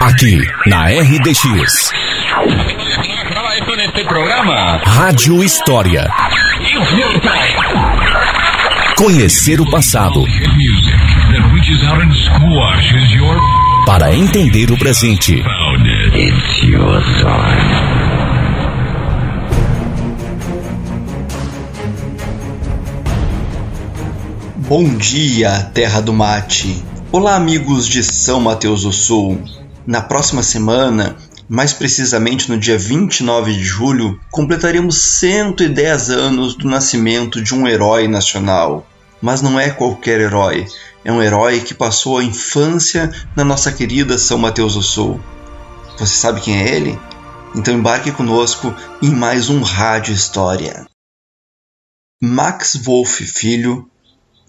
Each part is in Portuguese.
Aqui na RDX. Rádio História. Conhecer o passado. Para entender o presente. Bom dia, terra do mate. Olá, amigos de São Mateus do Sul. Na próxima semana, mais precisamente no dia 29 de julho, completaremos 110 anos do nascimento de um herói nacional. Mas não é qualquer herói, é um herói que passou a infância na nossa querida São Mateus do Sul. Você sabe quem é ele? Então embarque conosco em mais um Rádio História. Max Wolff Filho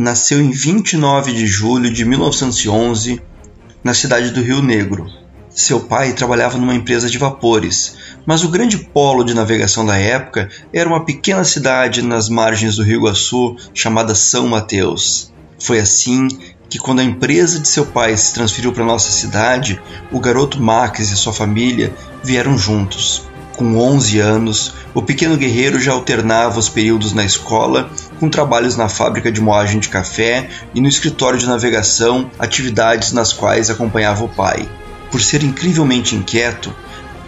nasceu em 29 de julho de 1911 na cidade do Rio Negro. Seu pai trabalhava numa empresa de vapores, mas o grande polo de navegação da época era uma pequena cidade nas margens do Rio Iguaçu chamada São Mateus. Foi assim que, quando a empresa de seu pai se transferiu para nossa cidade, o garoto Max e sua família vieram juntos. Com 11 anos, o pequeno guerreiro já alternava os períodos na escola com trabalhos na fábrica de moagem de café e no escritório de navegação, atividades nas quais acompanhava o pai. Por ser incrivelmente inquieto,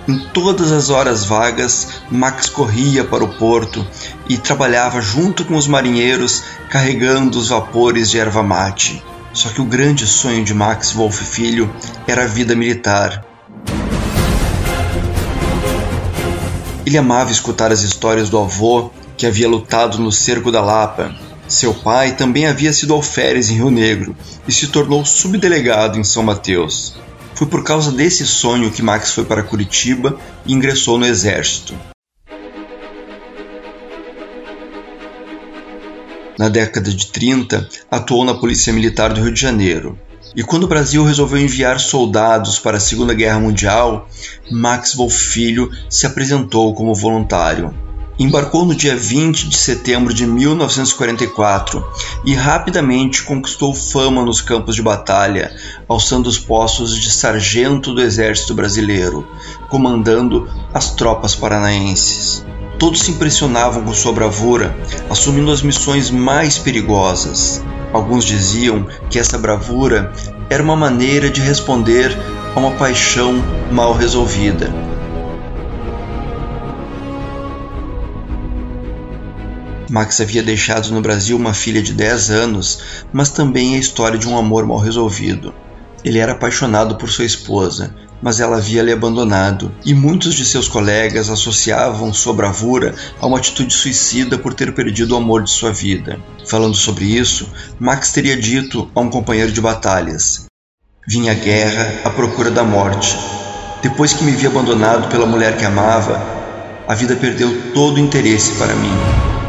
em todas as horas vagas, Max corria para o porto e trabalhava junto com os marinheiros carregando os vapores de erva mate. Só que o grande sonho de Max Wolff Filho era a vida militar. Ele amava escutar as histórias do avô, que havia lutado no cerco da Lapa. Seu pai também havia sido alferes em Rio Negro e se tornou subdelegado em São Mateus. Foi por causa desse sonho que Max foi para Curitiba e ingressou no exército. Na década de 30, atuou na Polícia Militar do Rio de Janeiro. E quando o Brasil resolveu enviar soldados para a Segunda Guerra Mundial, Max Wolff Filho se apresentou como voluntário. Embarcou no dia 20 de setembro de 1944 e rapidamente conquistou fama nos campos de batalha, alçando os postos de sargento do Exército Brasileiro, comandando as tropas paranaenses. Todos se impressionavam com sua bravura, assumindo as missões mais perigosas. Alguns diziam que essa bravura era uma maneira de responder a uma paixão mal resolvida. Max havia deixado no Brasil uma filha de 10 anos, mas também a história de um amor mal resolvido. Ele era apaixonado por sua esposa, mas ela havia lhe abandonado, e muitos de seus colegas associavam sua bravura a uma atitude suicida por ter perdido o amor de sua vida. Falando sobre isso, Max teria dito a um companheiro de batalhas: Vim à guerra à procura da morte. Depois que me vi abandonado pela mulher que amava, a vida perdeu todo o interesse para mim.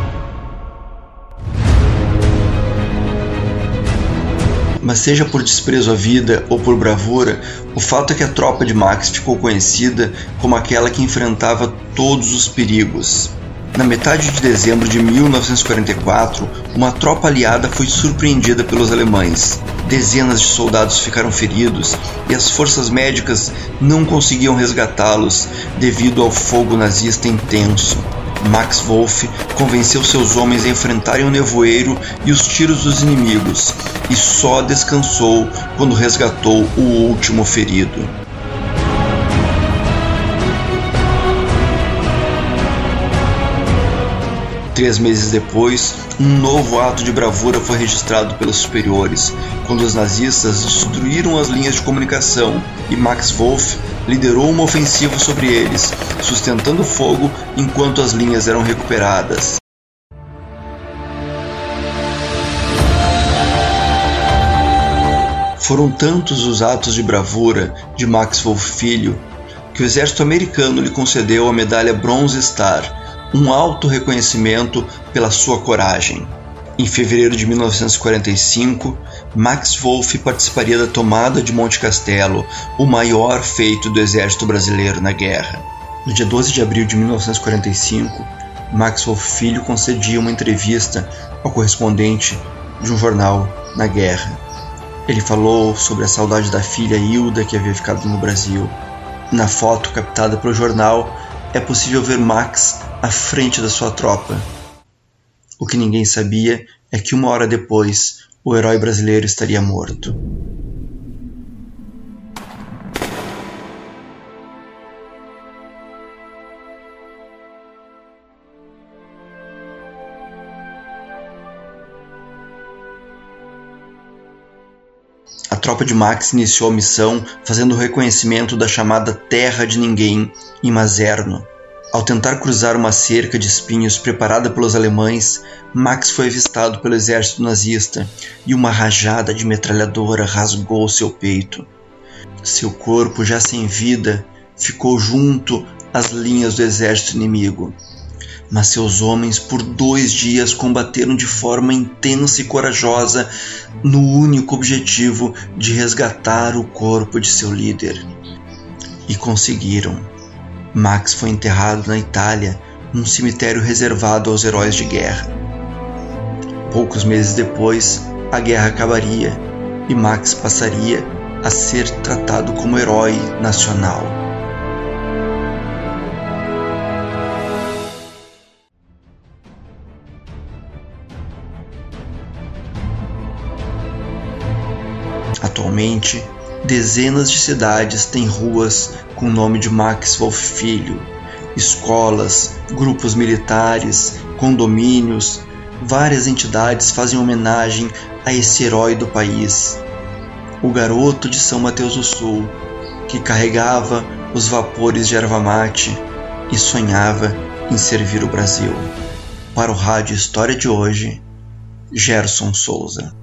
Mas seja por desprezo à vida ou por bravura, o fato é que a tropa de Max ficou conhecida como aquela que enfrentava todos os perigos. Na metade de dezembro de 1944, uma tropa aliada foi surpreendida pelos alemães. Dezenas de soldados ficaram feridos e as forças médicas não conseguiam resgatá-los devido ao fogo nazista intenso. Max Wolff convenceu seus homens a enfrentarem o nevoeiro e os tiros dos inimigos, e só descansou quando resgatou o último ferido. Três meses depois, um novo ato de bravura foi registrado pelos superiores, quando os nazistas destruíram as linhas de comunicação e Max Wolff liderou uma ofensiva sobre eles, sustentando fogo enquanto as linhas eram recuperadas. Foram tantos os atos de bravura de Max Wolff Filho que o exército americano lhe concedeu a medalha Bronze Star, um alto reconhecimento pela sua coragem. Em fevereiro de 1945, Max Wolff participaria da tomada de Monte Castelo, o maior feito do exército brasileiro na guerra. No dia 12 de abril de 1945, Max Wolff Filho concedia uma entrevista ao correspondente de um jornal na guerra. Ele falou sobre a saudade da filha Hilda que havia ficado no Brasil. Na foto captada pelo jornal, é possível ver Max à frente da sua tropa. O que ninguém sabia é que uma hora depois o herói brasileiro estaria morto. A tropa de Max iniciou a missão fazendo o reconhecimento da chamada Terra de Ninguém, em Mazerno. Ao tentar cruzar uma cerca de espinhos preparada pelos alemães, Max foi avistado pelo exército nazista e uma rajada de metralhadora rasgou seu peito. Seu corpo, já sem vida, ficou junto às linhas do exército inimigo mas seus homens por dois dias combateram de forma intensa e corajosa no único objetivo de resgatar o corpo de seu líder. E conseguiram. Max foi enterrado na Itália, num cemitério reservado aos heróis de guerra. Poucos meses depois, a guerra acabaria e Max passaria a ser tratado como herói nacional. Atualmente, dezenas de cidades têm ruas com o nome de Max Wolff Filho. Escolas, grupos militares, condomínios, várias entidades fazem homenagem a esse herói do país, o garoto de São Mateus do Sul, que carregava os vapores de erva mate e sonhava em servir o Brasil. Para o Rádio História de hoje, Gerson Souza.